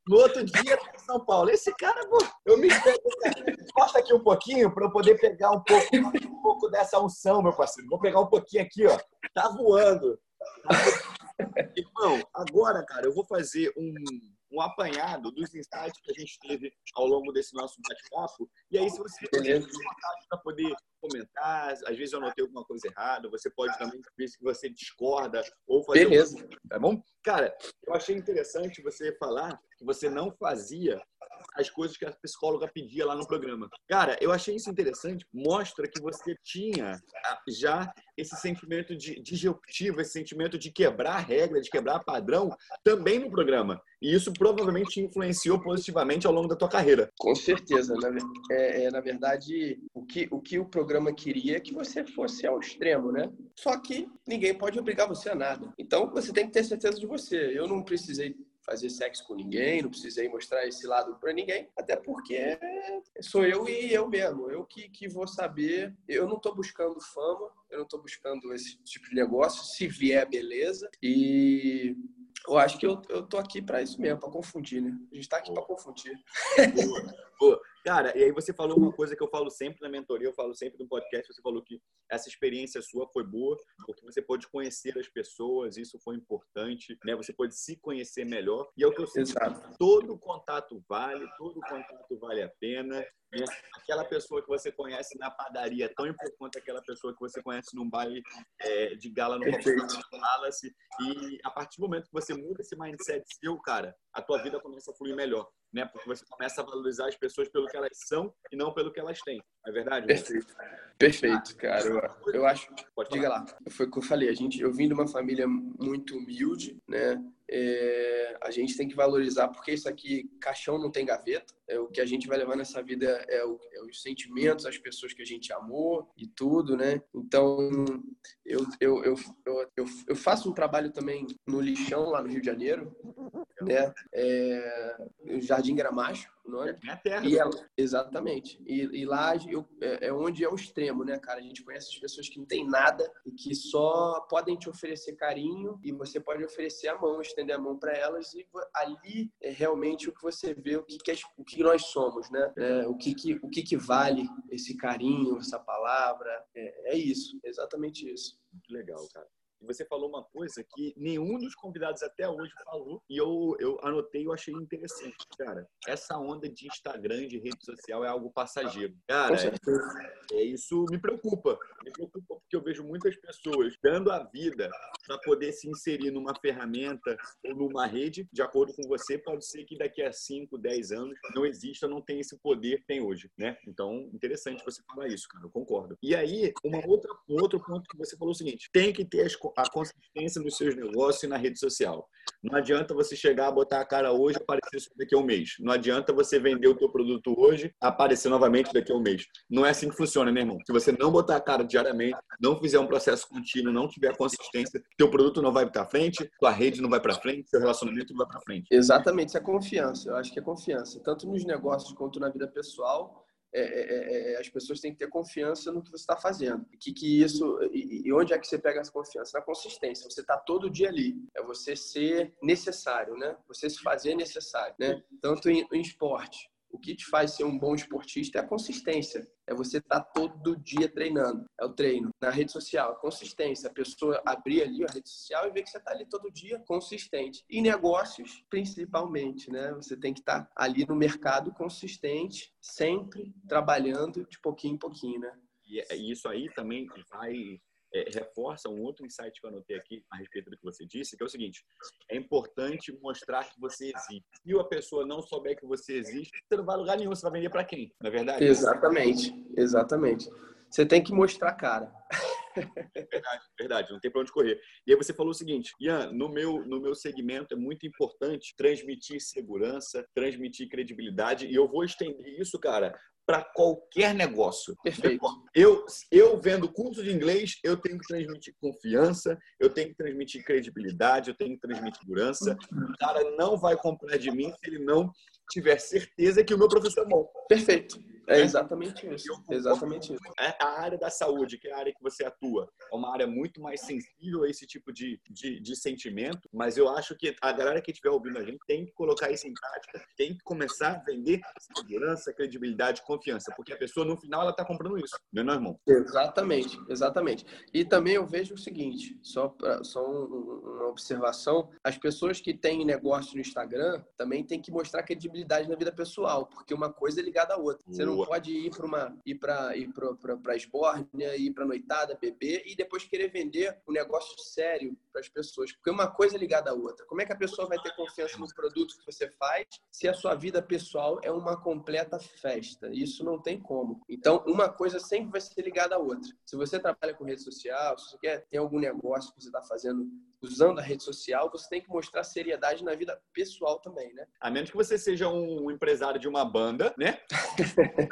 No outro dia, tá em São Paulo. Esse cara, eu me Corta aqui um pouquinho para eu poder pegar um pouco, um pouco dessa unção, meu parceiro. Vou pegar um pouquinho aqui, ó. Tá voando. Irmão, agora, cara, eu vou fazer um, um apanhado dos insights que a gente teve ao longo desse nosso bate-papo. E aí, se você vontade para poder comentar, às vezes eu anotei alguma coisa errada, você pode também ver se você discorda ou fazer. Beleza. Tá bom? Cara, eu achei interessante você falar que você não fazia as coisas que a psicóloga pedia lá no programa. Cara, eu achei isso interessante. Mostra que você tinha ah, já esse sentimento de disruptivo, esse sentimento de quebrar regra, de quebrar padrão, também no programa. E isso provavelmente influenciou positivamente ao longo da tua carreira. Com certeza. Na, é, é, na verdade, o que, o que o programa queria é que você fosse ao extremo, né? Só que ninguém pode obrigar você a nada. Então, você tem que ter certeza de você. Eu não precisei fazer sexo com ninguém, não precisei mostrar esse lado para ninguém, até porque sou eu e eu mesmo, eu que, que vou saber. Eu não estou buscando fama, eu não estou buscando esse tipo de negócio, se vier, beleza. E eu acho que eu, eu tô aqui para isso mesmo, para confundir, né? A gente está aqui para confundir. Boa, boa. Cara, e aí você falou uma coisa que eu falo sempre na mentoria, eu falo sempre no podcast, você falou que essa experiência sua foi boa, porque você pode conhecer as pessoas, isso foi importante, né? Você pode se conhecer melhor. E é o que eu sinto, todo contato vale, todo contato vale a pena. Né? Aquela pessoa que você conhece na padaria é tão importante quanto aquela pessoa que você conhece num baile é, de gala no Palace. E a partir do momento que você muda esse mindset seu, cara, a tua vida começa a fluir melhor né? Porque você começa a valorizar as pessoas pelo que elas são e não pelo que elas têm. É verdade? Perfeito. Perfeito, cara. Eu, eu acho. Diga lá. Foi o que eu falei. A gente, eu vim de uma família muito humilde, né? É, a gente tem que valorizar porque isso aqui, caixão não tem gaveta. É, o que a gente vai levar nessa vida é, o, é, os sentimentos, as pessoas que a gente amou e tudo, né? Então, eu, eu, eu, eu, eu faço um trabalho também no lixão lá no Rio de Janeiro, né? É, Jardim Gramacho, não é? É terra. E ela, exatamente. E, e lá eu, é, é, onde é o extremo, né, cara? A gente conhece as pessoas que não têm nada e que só podem te oferecer carinho e você pode oferecer a mão, estender a mão para elas e ali é realmente o que você vê, o que, que, é, o que nós somos, né? É, o que, que, o que, que vale esse carinho, essa palavra. É, é isso, exatamente isso. Muito legal, cara você falou uma coisa que nenhum dos convidados até hoje falou e eu, eu anotei e eu achei interessante. Cara, essa onda de Instagram, de rede social é algo passageiro. Cara, é, é, isso me preocupa. Me preocupa porque eu vejo muitas pessoas dando a vida para poder se inserir numa ferramenta ou numa rede. De acordo com você, pode ser que daqui a 5, 10 anos não exista, não tenha esse poder que tem hoje, né? Então, interessante você falar isso, cara. Eu concordo. E aí, uma outra, um outro ponto que você falou é o seguinte: tem que ter as a consistência nos seus negócios e na rede social. Não adianta você chegar, botar a cara hoje e aparecer daqui a um mês. Não adianta você vender o teu produto hoje aparecer novamente daqui a um mês. Não é assim que funciona, né, irmão? Se você não botar a cara diariamente, não fizer um processo contínuo, não tiver consistência, teu produto não vai para frente, tua rede não vai para frente, seu relacionamento não vai para frente. Exatamente, isso é confiança. Eu acho que é confiança, tanto nos negócios quanto na vida pessoal é é, é, é, as pessoas têm que ter confiança no que você está fazendo. Que, que isso e, e, onde é que você pega essa confiança? Na consistência. Você está todo dia ali. É você ser necessário, né? Você se fazer necessário, né? Tanto em, em esporte. O que te faz ser um bom esportista é a consistência. É você estar tá todo dia treinando. É o treino. Na rede social, consistência. A pessoa abrir ali a rede social e ver que você está ali todo dia consistente. E negócios, principalmente, né? Você tem que estar tá ali no mercado consistente, sempre trabalhando de pouquinho em pouquinho, né? E isso aí também vai é, reforça um outro insight que eu anotei aqui a respeito do que você disse, que é o seguinte: é importante mostrar que você existe. Se a pessoa não souber que você existe, você não vai lugar nenhum, você vai vender para quem? Na é verdade? Exatamente, exatamente. Você tem que mostrar cara. Verdade, verdade, não tem para onde correr. E aí você falou o seguinte, Ian, no meu, no meu segmento é muito importante transmitir segurança, transmitir credibilidade, e eu vou estender isso, cara, para qualquer negócio. Perfeito. Eu, eu vendo curso de inglês, eu tenho que transmitir confiança, eu tenho que transmitir credibilidade, eu tenho que transmitir segurança. O cara não vai comprar de mim se ele não tiver certeza que o meu professor é bom. Perfeito. É exatamente isso. Exatamente isso. É a área da saúde, que é a área que você atua, é uma área muito mais sensível a esse tipo de, de, de sentimento, mas eu acho que a galera que estiver ouvindo a gente tem que colocar isso em prática, tem que começar a vender segurança, credibilidade, confiança, porque a pessoa no final ela está comprando isso, não é, não, irmão? Exatamente, exatamente. E também eu vejo o seguinte, só, pra, só um, uma observação, as pessoas que têm negócio no Instagram também têm que mostrar credibilidade na vida pessoal, porque uma coisa é ligada à outra. Você não não pode ir para uma ir para ir para esbórnia, ir para noitada, beber e depois querer vender um negócio sério para as pessoas, porque uma coisa é ligada à outra. Como é que a pessoa vai ter confiança no produto que você faz se a sua vida pessoal é uma completa festa? Isso não tem como. Então, uma coisa sempre vai ser ligada à outra. Se você trabalha com rede social, se você quer ter algum negócio que você está fazendo usando a rede social, você tem que mostrar seriedade na vida pessoal também, né? A menos que você seja um empresário de uma banda, né?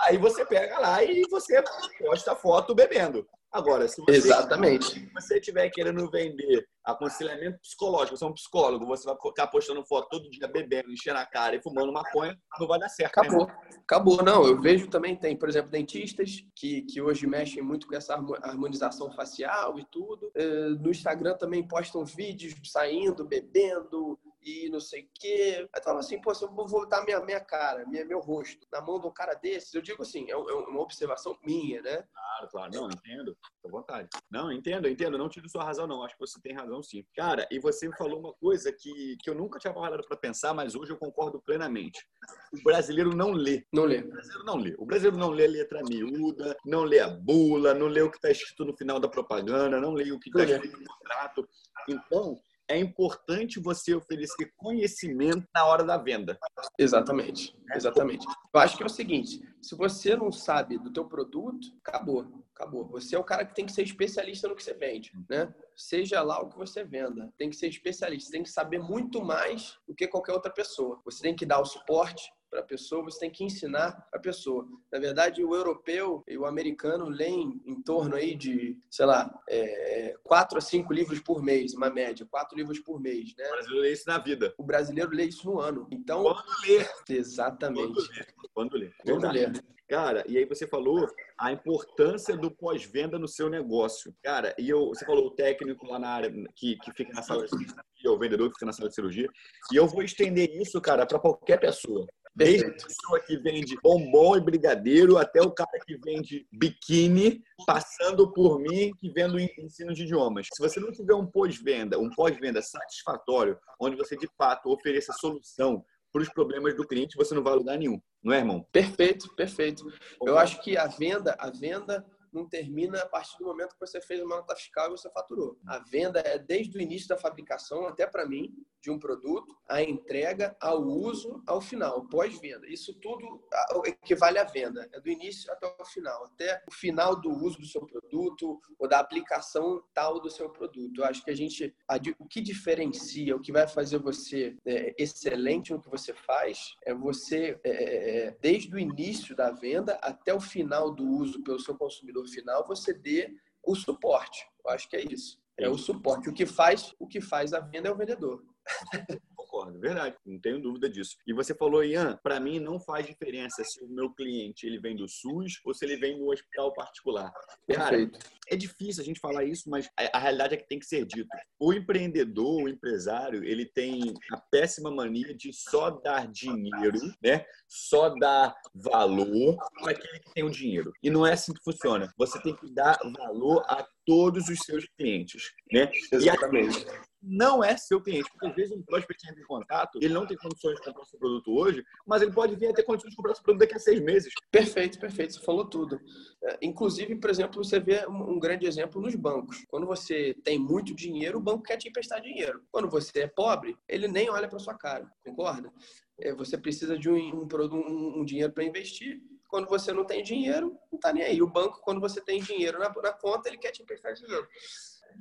aí você pega lá e você posta foto bebendo. Agora, se você, Exatamente. você estiver querendo vender aconselhamento psicológico, você é um psicólogo, você vai ficar postando foto todo dia bebendo, enchendo a cara e fumando maconha, não vai dar certo. Acabou. Né? Acabou. Não, eu vejo também, tem, por exemplo, dentistas que, que hoje mexem muito com essa harmonização facial e tudo. Eh, no Instagram também postam vídeos saindo, bebendo, e não sei o quê. Aí tava assim, pô, se eu vou botar minha, minha cara, minha, meu rosto na mão de um cara desses, eu digo assim, é, é uma observação minha, né? Claro, claro. Não, entendo. à vontade. Não, entendo, entendo. Não tiro sua razão, não. Acho que você tem razão, sim. Cara, e você falou uma coisa que, que eu nunca tinha parado para pensar, mas hoje eu concordo plenamente. O brasileiro não lê. Não lê. O brasileiro não lê. O brasileiro não lê a letra miúda, não lê a bula, não lê o que está escrito no final da propaganda, não lê o que está escrito no contrato. Então, é importante você oferecer conhecimento na hora da venda. Exatamente, exatamente. Eu acho que é o seguinte, se você não sabe do teu produto, acabou, acabou. Você é o cara que tem que ser especialista no que você vende, né? Seja lá o que você venda, tem que ser especialista, tem que saber muito mais do que qualquer outra pessoa. Você tem que dar o suporte, para a pessoa, você tem que ensinar a pessoa. Na verdade, o europeu e o americano leem em torno aí de, sei lá, é, quatro a cinco livros por mês, uma média, quatro livros por mês, né? O brasileiro lê isso na vida. O brasileiro lê isso no ano. Então, quando lê. Exatamente. Quando lê. Quando lê. Cara, e aí você falou a importância do pós-venda no seu negócio. Cara, e eu, você falou o técnico lá na área que, que fica na sala de cirurgia, o vendedor que fica na sala de cirurgia, e eu vou estender isso, cara, para qualquer pessoa. Desde a pessoa que vende bombom e brigadeiro até o cara que vende biquíni, passando por mim que vendo ensino de idiomas. Se você não tiver um pós-venda, um pós-venda satisfatório, onde você de fato ofereça solução para os problemas do cliente, você não vai a lugar nenhum, não é, irmão? Perfeito, perfeito. Eu acho que a venda, a venda não termina a partir do momento que você fez uma nota fiscal e você faturou. A venda é desde o início da fabricação até para mim de um produto, a entrega, ao uso, ao final, pós-venda. Isso tudo equivale à venda, é do início até o final, até o final do uso do seu produto ou da aplicação tal do seu produto. Eu acho que a gente, o que diferencia, o que vai fazer você é, excelente no que você faz, é você, é, é, é desde o início da venda até o final do uso pelo seu consumidor final, você dê o suporte. Eu acho que é isso. É o suporte. O que faz, o que faz a venda é o vendedor. Concordo. Concordo, verdade, não tenho dúvida disso. E você falou, Ian, para mim não faz diferença se o meu cliente ele vem do SUS ou se ele vem do hospital particular. Perfeito. Cara, é difícil a gente falar isso, mas a, realidade é que tem que ser dito. O empreendedor, o empresário, ele tem a péssima mania de só dar dinheiro, né? Só dar valor para aquele que tem o dinheiro. E não é assim que funciona. Você tem que dar valor a todos os seus clientes, né? Exatamente. E não é seu cliente. Porque às vezes um prospect entra em contato, ele não tem condições de comprar seu produto hoje, mas ele pode vir a ter condições de comprar seu produto daqui a seis meses. Perfeito, perfeito. Você falou tudo. É, inclusive, por exemplo, você vê um grande exemplo nos bancos. Quando você tem muito dinheiro, o banco quer te emprestar dinheiro. Quando você é pobre, ele nem olha para sua cara, concorda? É, você precisa de um, um, um dinheiro para investir. Quando você não tem dinheiro, não está nem aí. O banco, quando você tem dinheiro na, na conta, ele quer te emprestar dinheiro.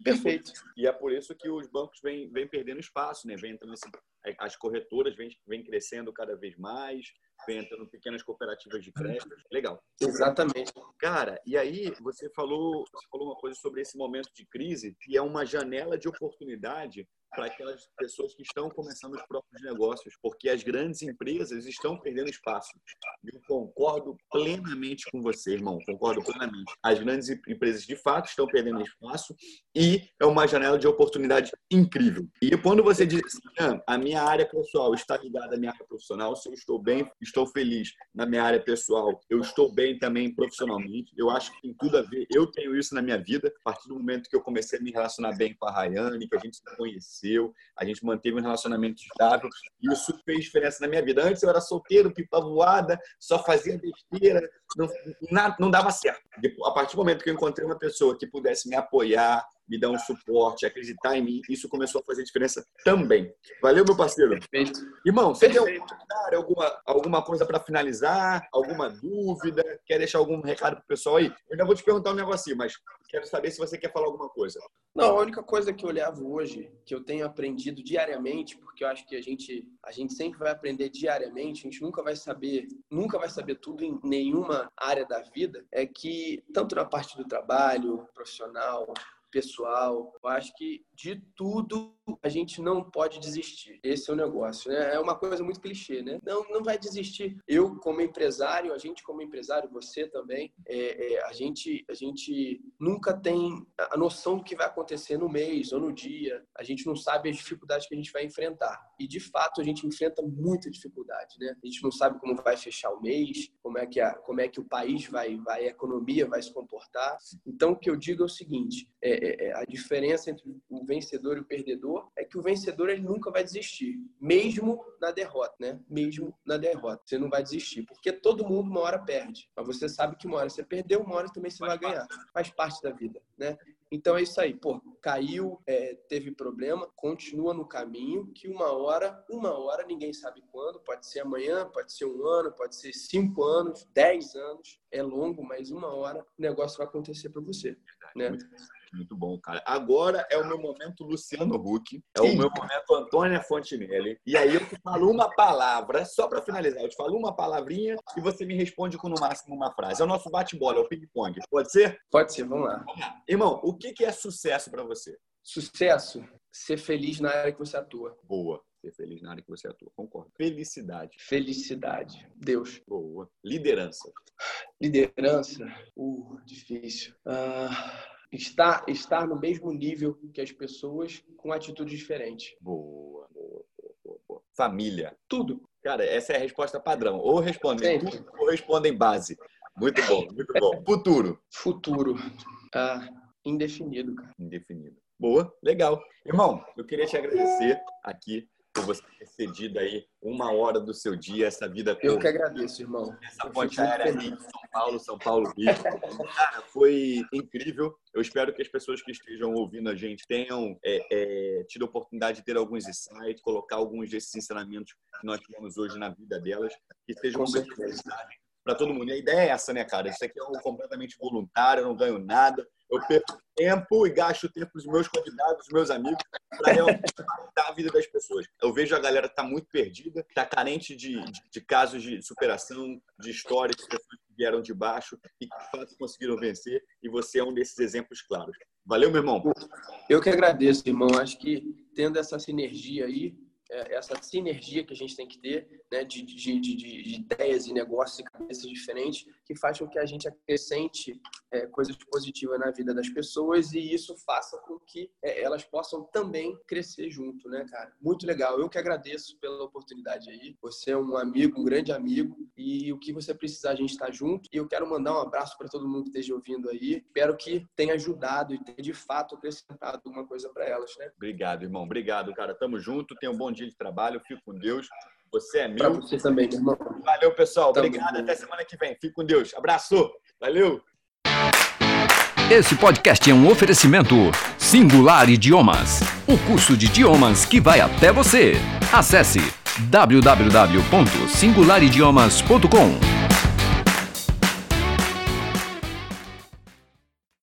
Perfeito. E é por isso que os bancos vêm, vêm perdendo espaço, né? Vem entrando assim, as corretoras vêm, vêm crescendo cada vez mais, vem entrando pequenas cooperativas de crédito. Legal. Exatamente. Cara, e aí você falou, você falou uma coisa sobre esse momento de crise, que é uma janela de oportunidade para aquelas pessoas que estão começando os próprios negócios, porque as grandes empresas estão perdendo espaço. Eu concordo plenamente com você, irmão, concordo plenamente. As grandes empresas, de fato, estão perdendo espaço e é uma janela de oportunidade incrível. E quando você diz assim, ah, a minha área pessoal está ligada à minha área profissional, se eu estou bem, estou feliz na minha área pessoal, eu estou bem também profissionalmente, eu acho que tem tudo a ver. Eu tenho isso na minha vida, a partir do momento que eu comecei a me relacionar bem com a Rayane, que a gente se conheceu, a gente manteve um relacionamento estável e isso fez diferença na minha vida. Antes eu era solteiro, pipa voada, só fazia besteira, não, não dava certo. A partir do momento que eu encontrei uma pessoa que pudesse me apoiar, me dar um suporte, acreditar em mim, isso começou a fazer diferença também. Valeu, meu parceiro? Perfeito. Irmão, você tem alguma, alguma coisa para finalizar? Alguma dúvida? Quer deixar algum recado pro pessoal aí? Eu ainda vou te perguntar um negocinho, mas quero saber se você quer falar alguma coisa. Não, a única coisa que eu levo hoje, que eu tenho aprendido diariamente, porque eu acho que a gente, a gente sempre vai aprender diariamente, a gente nunca vai saber, nunca vai saber tudo em nenhuma área da vida, é que tanto na parte do trabalho, profissional, pessoal. Eu acho que de tudo a gente não pode desistir. Esse é o negócio, né? É uma coisa muito clichê, né? Não, não vai desistir. Eu como empresário, a gente como empresário, você também, é, é, a gente a gente nunca tem a noção do que vai acontecer no mês ou no dia. A gente não sabe as dificuldades que a gente vai enfrentar. E de fato a gente enfrenta muita dificuldade, né? A gente não sabe como vai fechar o mês, como é que a, como é que o país vai vai a economia vai se comportar. Então o que eu digo é o seguinte: é, é, é a diferença entre vencedor e o perdedor é que o vencedor ele nunca vai desistir, mesmo na derrota, né? Mesmo na derrota, você não vai desistir, porque todo mundo uma hora perde, mas você sabe que uma hora você perdeu, uma hora também você vai ganhar, faz parte da vida, né? Então é isso aí, pô, caiu, é, teve problema, continua no caminho, que uma hora, uma hora, ninguém sabe quando, pode ser amanhã, pode ser um ano, pode ser cinco anos, dez anos, é longo, mas uma hora o negócio vai acontecer para você, né? Muito bom, cara. Agora é o meu momento Luciano Huck, é o meu momento Antônia Fontinelli. E aí eu te falo uma palavra, só para finalizar, eu te falo uma palavrinha e você me responde com no máximo uma frase. É o nosso bate-bola, é o ping-pong. Pode ser? Pode ser, vamos lá. Vamos lá. Irmão, o que é sucesso para você? Sucesso? Ser feliz na área que você atua. Boa ser feliz na área que você atua. Concordo. Felicidade. Felicidade. Deus. Boa. Liderança. Liderança. Uh, difícil. Uh estar, estar no mesmo nível que as pessoas com atitudes diferentes. Boa, boa, boa, boa. Família. Tudo. Cara, essa é a resposta padrão. Ou respondem tudo, ou respondem base. Muito bom, muito bom. Futuro. Futuro. Ah, indefinido, cara. Indefinido. Boa, legal. Irmão, eu queria te agradecer aqui por você ter cedido aí uma hora do seu dia, essa vida Eu que agradeço, irmão. Essa ponte aérea Rio, São Paulo, São Paulo, Rio. Cara, foi incrível. Eu espero que as pessoas que estejam ouvindo a gente tenham é, é, tido a oportunidade de ter alguns insights, colocar alguns desses ensinamentos que nós tivemos hoje na vida delas, que sejam uma para todo mundo. E a ideia é essa, né, cara? Isso aqui é um completamente voluntário, eu não ganho nada. Eu perco tempo e gasto tempo dos meus convidados, dos meus amigos, para impactar a vida das pessoas. Eu vejo a galera tá muito perdida, tá carente de, de, de casos de superação, de histórias de pessoas que vieram de baixo e que de fato conseguiram vencer. E você é um desses exemplos claros. Valeu, meu irmão. Eu que agradeço, irmão. Acho que tendo essa sinergia aí, essa sinergia que a gente tem que ter, né, de, de, de, de ideias e negócios e cabeças diferentes, que faz com que a gente acrescente é, coisas positivas na vida das pessoas e isso faça com que é, elas possam também crescer junto, né, cara? Muito legal. Eu que agradeço pela oportunidade aí. Você é um amigo, um grande amigo e o que você precisar a gente está junto. E eu quero mandar um abraço para todo mundo que esteja ouvindo aí. Espero que tenha ajudado e tenha de fato acrescentado alguma coisa para elas, né? Obrigado, irmão. Obrigado, cara. Tamo junto. Tenha um bom dia de trabalho. Fico com Deus. Você é meu. Pra você também, meu irmão. Valeu, pessoal. Tamo Obrigado. Junto. Até semana que vem. Fique com Deus. Abraço. Valeu. Esse podcast é um oferecimento Singular Idiomas, o curso de idiomas que vai até você. Acesse www.singularidiomas.com.